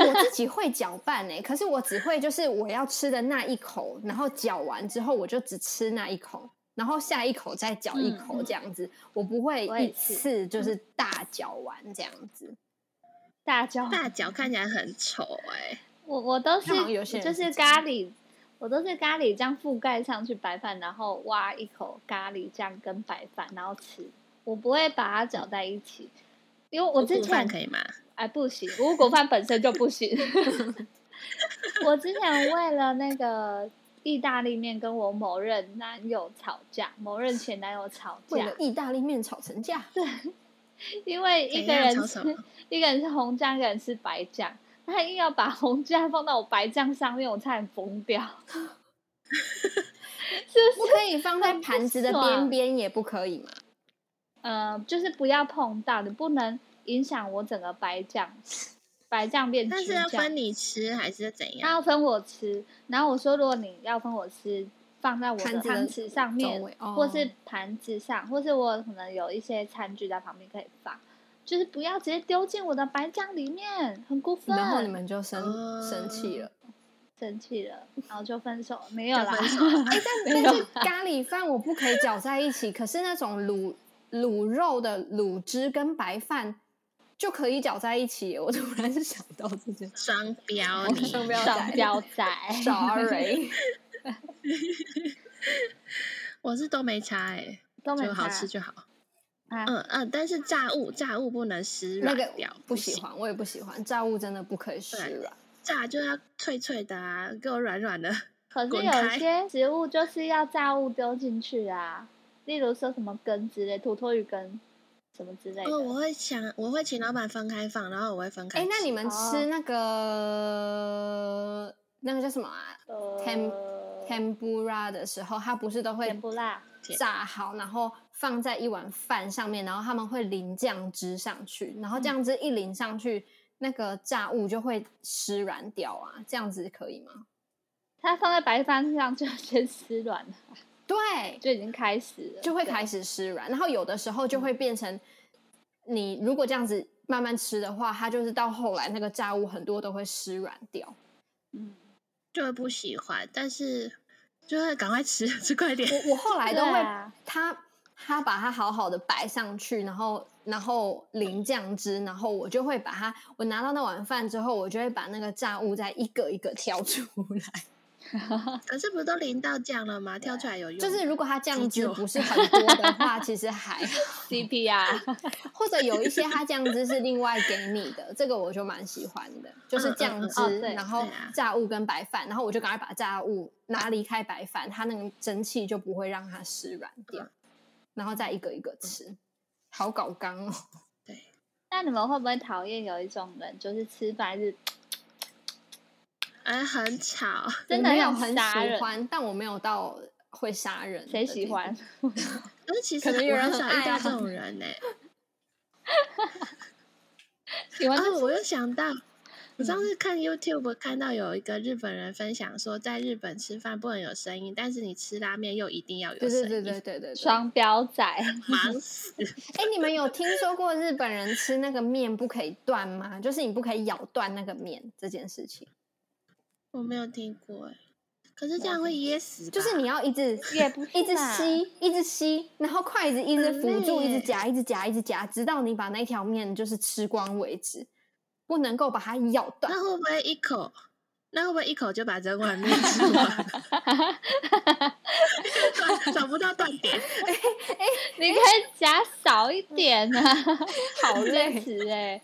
我自己 [LAUGHS] 会搅拌哎，可是我只会就是我要吃的那一口，然后搅完之后我就只吃那一口，然后下一口再搅一口这样子，我不会一次就是大搅完这样子。大搅大搅。看起来很丑哎，我我都是就是咖喱，我都是咖喱酱覆盖上去白饭，然后挖一口咖喱酱跟白饭，然后吃，我不会把它搅在一起。因为我之前可以吗？哎，不行，五谷饭本身就不行。[LAUGHS] 我之前为了那个意大利面跟我某任男友吵架，某任前男友吵架，为了意大利面吵成架。对，因为一个人吃一个人是红酱，一个人是白酱，他硬要把红酱放到我白酱上面，我差点疯掉。[LAUGHS] 是不可以放在盘子的边边，也不可以吗？呃，就是不要碰到，你不能影响我整个白酱，白酱变。但是要分你吃还是怎样？他要分我吃，然后我说，如果你要分我吃，放在我的汤匙上面，或是盘子上，或是我可能有一些餐具在旁边可以放，就是不要直接丢进我的白酱里面，很过分。然后你们就生生气了，生气了，然后就分手，没有啦。[LAUGHS] 哎，但但是咖喱饭我不可以搅在一起，可是那种卤。卤肉的卤汁跟白饭就可以搅在一起。我突然想到这件双标，双标双标仔，[LAUGHS] sorry。[LAUGHS] [LAUGHS] 我是都没差哎，都没好吃就好。嗯嗯，但是炸物炸物不能湿软掉，不喜欢，我也不喜欢炸物，真的不可以湿软，炸就要脆脆的啊，给我软软的。可是有些食物就是要炸物丢进去啊，例如说什么根之类，土托鱼根什么之类的。哦，我会想，我会请老板分开放，然后我会分开。哎，那你们吃那个那个叫什么啊呃？tem tempura 的时候，它不是都会甜不辣？炸好，然后放在一碗饭上面，然后他们会淋酱汁上去，然后酱汁一淋上去，那个炸物就会湿软掉啊，这样子可以吗？它放在白饭上就先湿软了，对，就已经开始了，就会开始湿软，然后有的时候就会变成，你如果这样子慢慢吃的话，它就是到后来那个炸物很多都会湿软掉，嗯，就会不喜欢，但是。就会赶快吃，[LAUGHS] 吃快点。我我后来都会，他他把它好好的摆上去，然后然后淋酱汁，然后我就会把它，我拿到那碗饭之后，我就会把那个炸物再一个一个挑出来。[LAUGHS] 可是不是都淋到酱了吗？挑出来有用？就是如果它酱汁不是很多的 [LAUGHS] 话，其实还 CP 啊，[LAUGHS] 或者有一些它酱汁是另外给你的，这个我就蛮喜欢的，就是酱汁，然后炸物跟白饭，然后我就赶快把炸物拿离开白饭，它那个蒸汽就不会让它湿软掉，然后再一个一个吃，好搞刚哦。对，那你们会不会讨厌有一种人，就是吃饭是？哎，很吵，真的有很喜欢，但我没有到会杀人。谁喜欢？[LAUGHS] 但 [LAUGHS] 是其实可能有人少遇到这种人呢。[LAUGHS] 喜欢。我又想到，我上次看 YouTube 看到有一个日本人分享说，在日本吃饭不能有声音，但是你吃拉面又一定要有声音。对对对对对，双标仔，忙死。哎，你们有听说过日本人吃那个面不可以断吗？就是你不可以咬断那个面这件事情。我没有听过哎，可是这样会噎死。就是你要一直一直吸，一直吸，然后筷子一直辅助，一直夹，一直夹，一直夹，直到你把那条面就是吃光为止，不能够把它咬断。那会不会一口？那会不会一口就把整碗面吃 [LAUGHS] 完？[LAUGHS] 找不到断点。[LAUGHS] 哎哎，你可以夹少一点啊，好累死哎。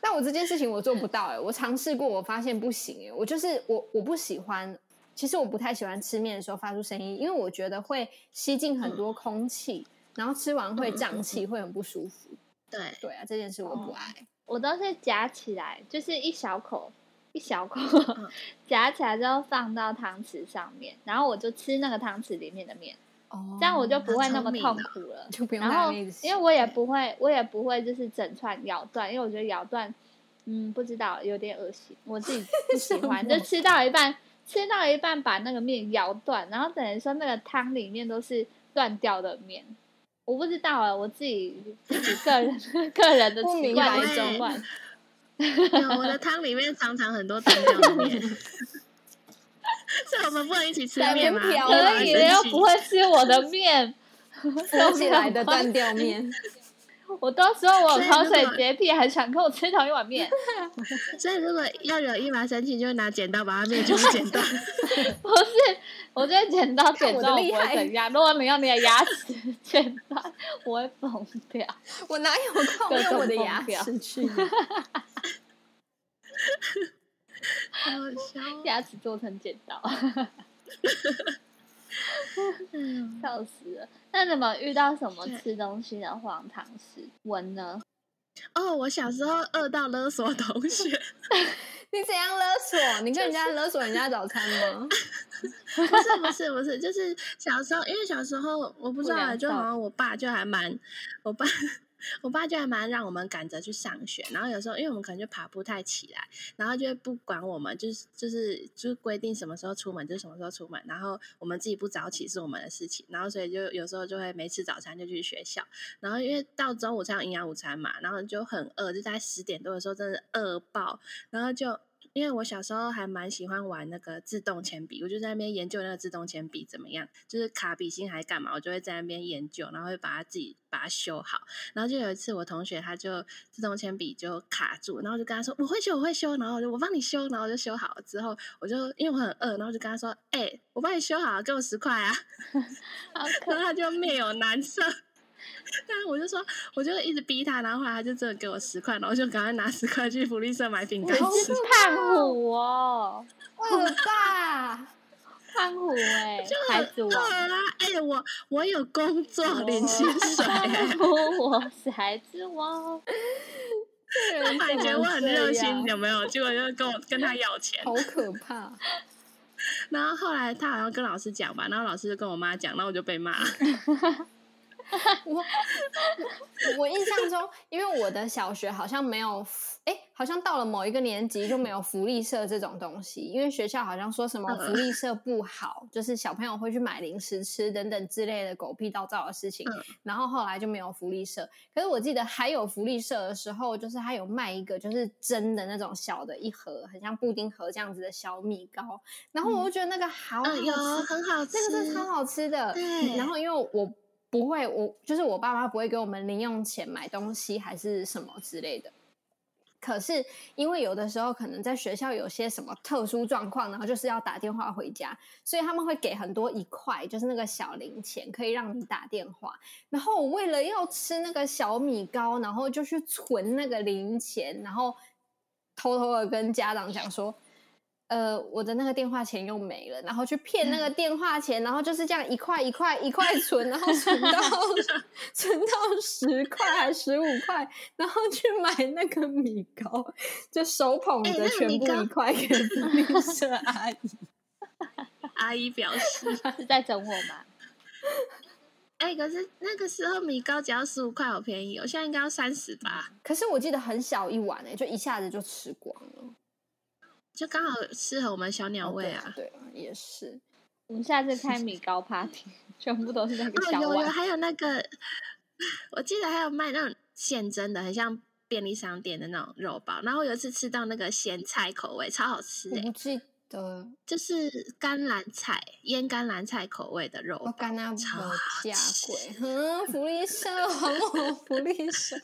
但我这件事情我做不到哎，我尝试过，我发现不行哎，我就是我我不喜欢，其实我不太喜欢吃面的时候发出声音，因为我觉得会吸进很多空气，然后吃完会胀气，会很不舒服。对对啊，这件事我不爱。我都是夹起来，就是一小口一小口 [LAUGHS] 夹起来之后放到汤匙上面，然后我就吃那个汤匙里面的面，哦，这样我就不会那么痛苦了。[LAUGHS] 就不用然后因为我也不会，我也不会就是整串咬断，因为我觉得咬断。嗯，不知道，有点恶心，我自己不喜 [LAUGHS] 欢。就吃到一半，吃到一半把那个面咬断，然后等于说那个汤里面都是断掉的面。我不知道啊，我自己自己个人 [LAUGHS] 个人的习惯一种惯。我的汤里面常常很多断掉的面，所以我们不能一起吃面吗？可以，又不会吃我的面，[LAUGHS] 收起来的断掉面。[LAUGHS] 我到时候我口水洁癖，还想跟我吃同一碗面。[LAUGHS] 所以如果要有一麻生气，就拿剪刀把它面全部剪断。不是，我觉得剪刀剪断不会怎样。如果你用你的牙齿剪断，我会疯掉。我哪有空用我的牙齿去？好笑，牙齿做成剪刀。[LAUGHS] 笑死了！那你们遇到什么吃东西的荒唐事？闻呢？哦，我小时候饿到勒索同学。[LAUGHS] 你怎样勒索？你跟人家勒索人家早餐吗？[LAUGHS] 不是不是不是，就是小时候，因为小时候我不知道，就好像我爸就还蛮我爸。我爸就还蛮让我们赶着去上学，然后有时候因为我们可能就爬不太起来，然后就会不管我们，就是就是就是规定什么时候出门就什么时候出门，然后我们自己不早起是我们的事情，然后所以就有时候就会没吃早餐就去学校，然后因为到中午才有营养午餐嘛，然后就很饿，就在十点多的时候真的饿爆，然后就因为我小时候还蛮喜欢玩那个自动铅笔，我就在那边研究那个自动铅笔怎么样，就是卡笔芯还干嘛，我就会在那边研究，然后会把它自己把它修好。然后就有一次我同学他就自动铅笔就卡住，然后就跟他说我会修我会修，然后我就我帮你修，然后就修好了之后，我就因为我很饿，然后就跟他说，哎，我帮你修好了，给我十块啊，[LAUGHS] 然后他就面有难色。但是我就说，我就一直逼他，然后后来他就真的给我十块，然后就赶快拿十块去福利社买饼干吃。胖虎哦，我爸，胖虎哎，孩子王啊！哎，我我有工作领薪水，[LAUGHS] 我是孩子王。他感觉我很热心，有没有？结果就跟我跟他要钱，好可怕。[LAUGHS] 然后后来他好像跟老师讲吧，然后老师就跟我妈讲，然后我就被骂。[LAUGHS] [LAUGHS] 我我印象中，因为我的小学好像没有，哎，好像到了某一个年级就没有福利社这种东西，因为学校好像说什么福利社不好，就是小朋友会去买零食吃等等之类的狗屁倒灶的事情，然后后来就没有福利社。可是我记得还有福利社的时候，就是他有卖一个就是真的那种小的一盒，很像布丁盒这样子的小米糕，然后我就觉得那个好好吃，很好吃，那个是超好吃的。对，然后因为我。不会，我就是我爸妈不会给我们零用钱买东西，还是什么之类的。可是因为有的时候可能在学校有些什么特殊状况，然后就是要打电话回家，所以他们会给很多一块，就是那个小零钱，可以让你打电话。然后我为了要吃那个小米糕，然后就去存那个零钱，然后偷偷的跟家长讲说。呃，我的那个电话钱又没了，然后去骗那个电话钱，然后就是这样一块一块一块 [LAUGHS] 存，然后存到存到十块还十五块，然后去买那个米糕，就手捧着全部一块给福利社阿姨。[LAUGHS] 阿姨表示 [LAUGHS] 是在整我吗？哎，可是那个时候米糕只要十五块，好便宜哦，现在应该要三十吧？可是我记得很小一碗哎，就一下子就吃光了。就刚好适合我们小鸟胃啊！对，也是。我们下次开米糕 party，[LAUGHS] 全部都是那个小碗。有有，还有那个，[LAUGHS] 我记得还有卖那种现蒸的，很像便利商店的那种肉包。然后有一次吃到那个咸菜口味，超好吃哎！的，就是甘蓝菜腌甘蓝菜口味的肉，我甘那超价贵，嗯，福利社，福利社。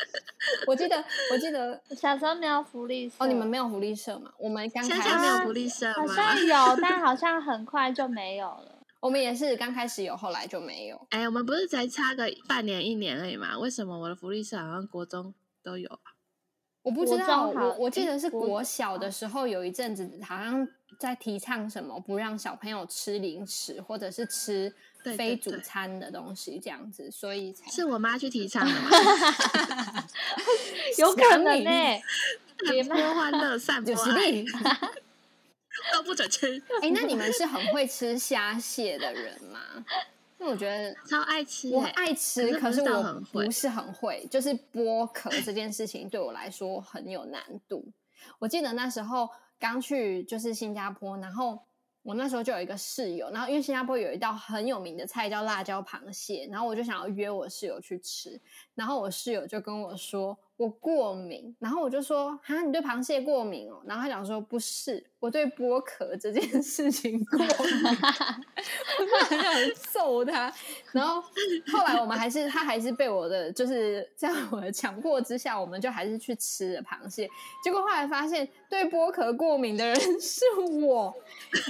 [LAUGHS] 我记得，我记得小时候没有福利社哦，你们没有福利社吗？我们刚开始没有福利社好像有，但好像很快就没有了。[LAUGHS] 我们也是刚开始有，后来就没有。哎，我们不是才差个半年一年而已嘛？为什么我的福利社好像国中都有啊？我不知道，我我记得是国小的时候有一阵子，好像在提倡什么不让小朋友吃零食，或者是吃非主餐的东西这样子，所以才是我妈去提倡的吗？[LAUGHS] 有可能呢，别多欢乐散 [LAUGHS] 播爱，[LAUGHS] 都不准吃。哎，那你们是很会吃虾蟹的人吗？因为我觉得超爱吃，我爱吃，可是我不是很会，就是剥壳这件事情对我来说很有难度。我记得那时候刚去就是新加坡，然后我那时候就有一个室友，然后因为新加坡有一道很有名的菜叫辣椒螃蟹，然后我就想要约我室友去吃，然后我室友就跟我说。我过敏，然后我就说：“哈，你对螃蟹过敏哦？”然后他讲说：“不是，我对剥壳这件事情过敏。[LAUGHS] ”我很想揍他。然后后来我们还是，他还是被我的，就是在我的强迫之下，我们就还是去吃了螃蟹。结果后来发现，对剥壳过敏的人是我，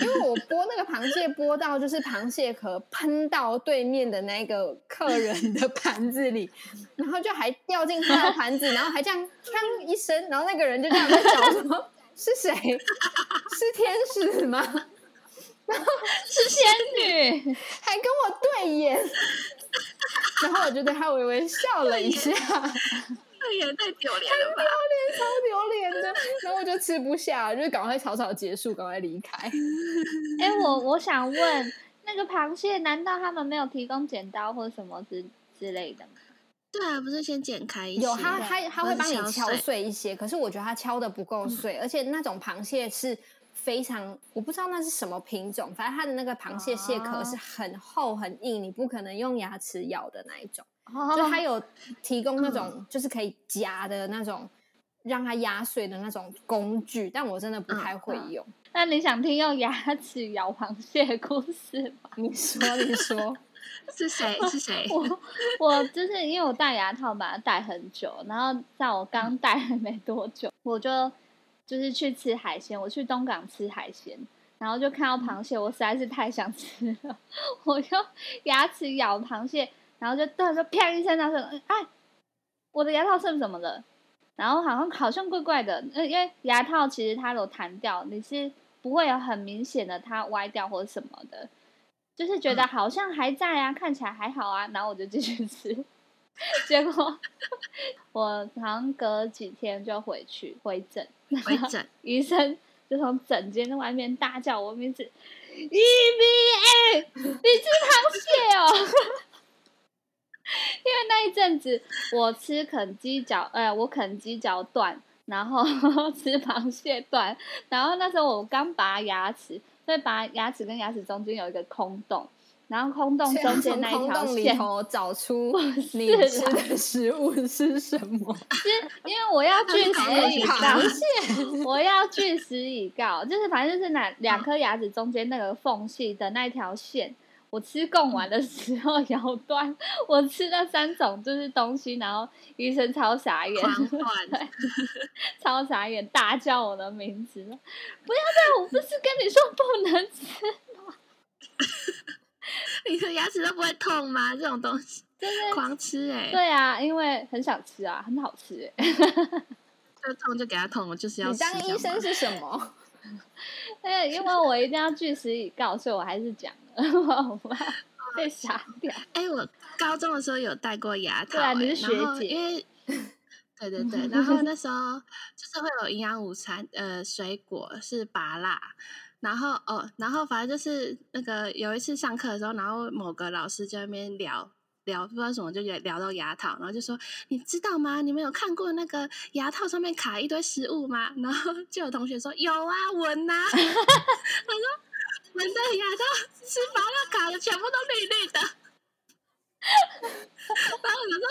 因为我剥那个螃蟹剥到，就是螃蟹壳喷到对面的那个客人的盘子里，然后就还掉进他的盘子。然后还这样 [LAUGHS] 锵一声，然后那个人就这样在找什么？是谁？[LAUGHS] 是天使吗？然 [LAUGHS] 后是仙女，[LAUGHS] 还跟我对眼。然后我就对他微微笑了一下。对眼太丢脸了吧？丢脸，超丢脸的。然后我就吃不下，就赶快草草结束，赶快离开。哎，我我想问，那个螃蟹，难道他们没有提供剪刀或什么之之类的吗？对啊，不是先剪开一些，有他他他会帮你敲碎一些，可是我觉得他敲的不够碎，而且那种螃蟹是非常，我不知道那是什么品种，反正它的那个螃蟹蟹壳是很厚很硬，你不可能用牙齿咬的那一种，[LAUGHS] 就它有提供那种就是可以夹的那种让它压碎的那种工具，但我真的不太会用。那你想听用牙齿咬螃蟹的故事吗？[LAUGHS] 你说，你说，是谁？是谁？[LAUGHS] 我我就是因为我戴牙套嘛戴很久，然后在我刚戴没多久，我就就是去吃海鲜，我去东港吃海鲜，然后就看到螃蟹，我实在是太想吃了，[LAUGHS] 我用牙齿咬螃蟹，然后就突然就啪一声，然后说：“哎，我的牙套是什么的？”然后好像好像怪怪的，因为牙套其实它有弹掉，你是不会有很明显的它歪掉或者什么的，就是觉得好像还在啊，看起来还好啊，然后我就继续吃，结果我好像隔几天就回去回诊，回诊，医生就从诊间外面大叫我名字，E V A，你吃螃蟹哦。[LAUGHS] 因为那一阵子我吃啃鸡脚，呃，我啃鸡脚断，然后 [LAUGHS] 吃螃蟹断，然后那时候我刚拔牙齿，所以拔牙齿跟牙齿中间有一个空洞，然后空洞中间那一条线找出 [LAUGHS] 你吃的食物是什么？[LAUGHS] 是因为我要据实以告，[LAUGHS] 我要据实以告，就是反正就是那两颗牙齿中间那个缝隙的那条线。我吃贡丸的时候 [LAUGHS] 咬断，我吃那三种就是东西，然后医生超傻眼，[LAUGHS] 超傻眼，大叫我的名字，不要再！我不是跟你说不能吃吗？[LAUGHS] 你的牙齿都不会痛吗？这种东西就是狂吃哎，对啊，因为很想吃啊，很好吃哎，就痛就给他痛，我就是要。你当医生是什么？哎，因为我一定要据实以告，所以我还是讲。被傻掉。[LAUGHS] 哎，我高中的时候有戴过牙套，对啊，你是学姐。因为，[LAUGHS] 对对对，[LAUGHS] 然后那时候就是会有营养午餐，呃，水果是拔辣，然后哦，然后反正就是那个有一次上课的时候，然后某个老师在那边聊聊，不知道什么就聊到牙套，然后就说你知道吗？你们有看过那个牙套上面卡一堆食物吗？然后就有同学说有啊，闻呐。他说。闻的牙套吃麻辣卡的全部都绿绿的，[LAUGHS] 然后我就说：“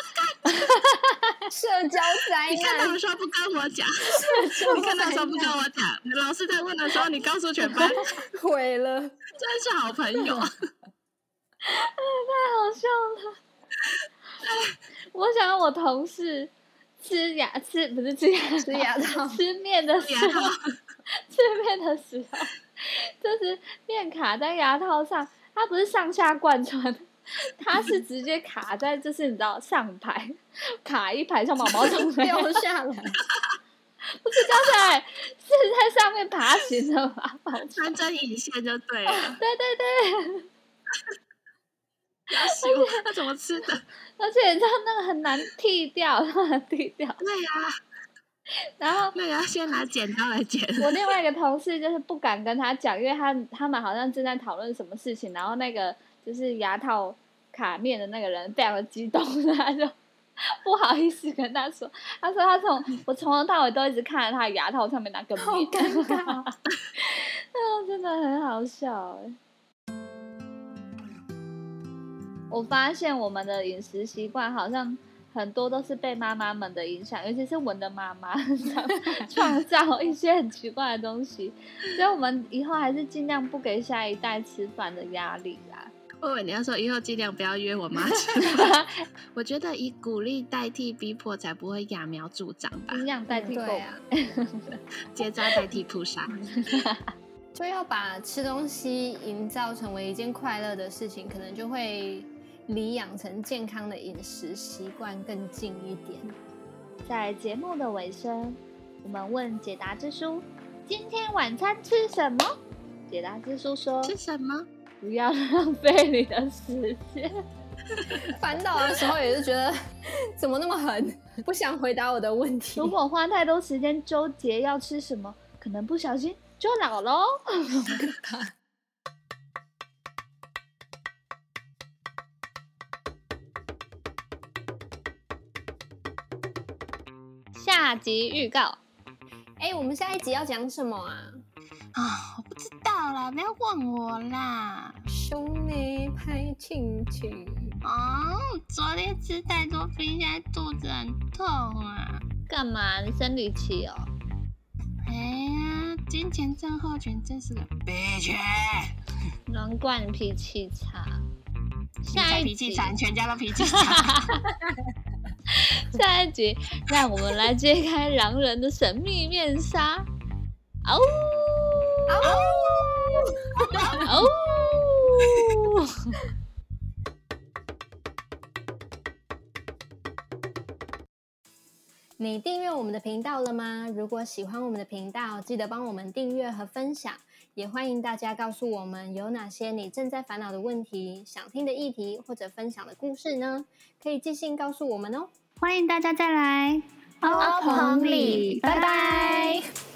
社交灾难。”你看他们说不跟我讲，你看他们说不跟我讲，老师在问的时候，你告诉全班，毁了，真是好朋友，太好笑了。我想我同事吃牙吃不是吃牙吃牙套吃面的时候，吃面的时候。就是面卡在牙套上，它不是上下贯穿，它是直接卡在，就是你知道上排卡一排，像毛毛虫掉下来，不是掉下来，是在上面爬行的吧？穿针引线就对了。对对对。要死！他怎么吃的？而且你知道那个很难剃掉，很难剃掉。对呀。[LAUGHS] 然后那要先拿剪刀来剪。我 [LAUGHS] 另外一个同事就是不敢跟他讲，因为他他们好像正在讨论什么事情，然后那个就是牙套卡面的那个人非常的激动，[LAUGHS] 他就不好意思跟他说。他说他从我从头到尾都一直看着他的牙套上面那个面，好尴尬，嗯，真的很好笑哎。我发现我们的饮食习惯好像。很多都是被妈妈们的影响，尤其是我的妈妈 [LAUGHS] 创造一些很奇怪的东西，所以我们以后还是尽量不给下一代吃饭的压力啦。我以为你要说以后尽量不要约我妈吃饭，[LAUGHS] 我觉得以鼓励代替逼迫，才不会揠苗助长吧？营养代替对啊，结扎代替扑杀，[LAUGHS] 就要把吃东西营造成为一件快乐的事情，可能就会。离养成健康的饮食习惯更近一点。在节目的尾声，我们问解答之书：今天晚餐吃什么？解答之书说：吃什么？不要 [LAUGHS] 浪费你的时间。[LAUGHS] 烦恼的时候也是觉得怎么那么狠，不想回答我的问题。如果花太多时间纠结要吃什么，可能不小心就老喽。[LAUGHS] 下集预告，哎，我们下一集要讲什么啊？啊，我不知道啦，不要问我啦。兄弟拍亲亲。哦，昨天吃太多冰，现在肚子很痛啊。搞干嘛？你生理期哦？哎呀，金钱症候群真是个 bitch，难怪你脾气差。下一集，全家都脾气差。[LAUGHS] [LAUGHS] 下一集，让我们来揭开狼人的神秘面纱。[LAUGHS] 你订阅我们的频道了吗？如果喜欢我们的频道，记得帮我们订阅和分享。也欢迎大家告诉我们有哪些你正在烦恼的问题、想听的议题或者分享的故事呢？可以寄信告诉我们哦。欢迎大家再来，欧同里，拜拜。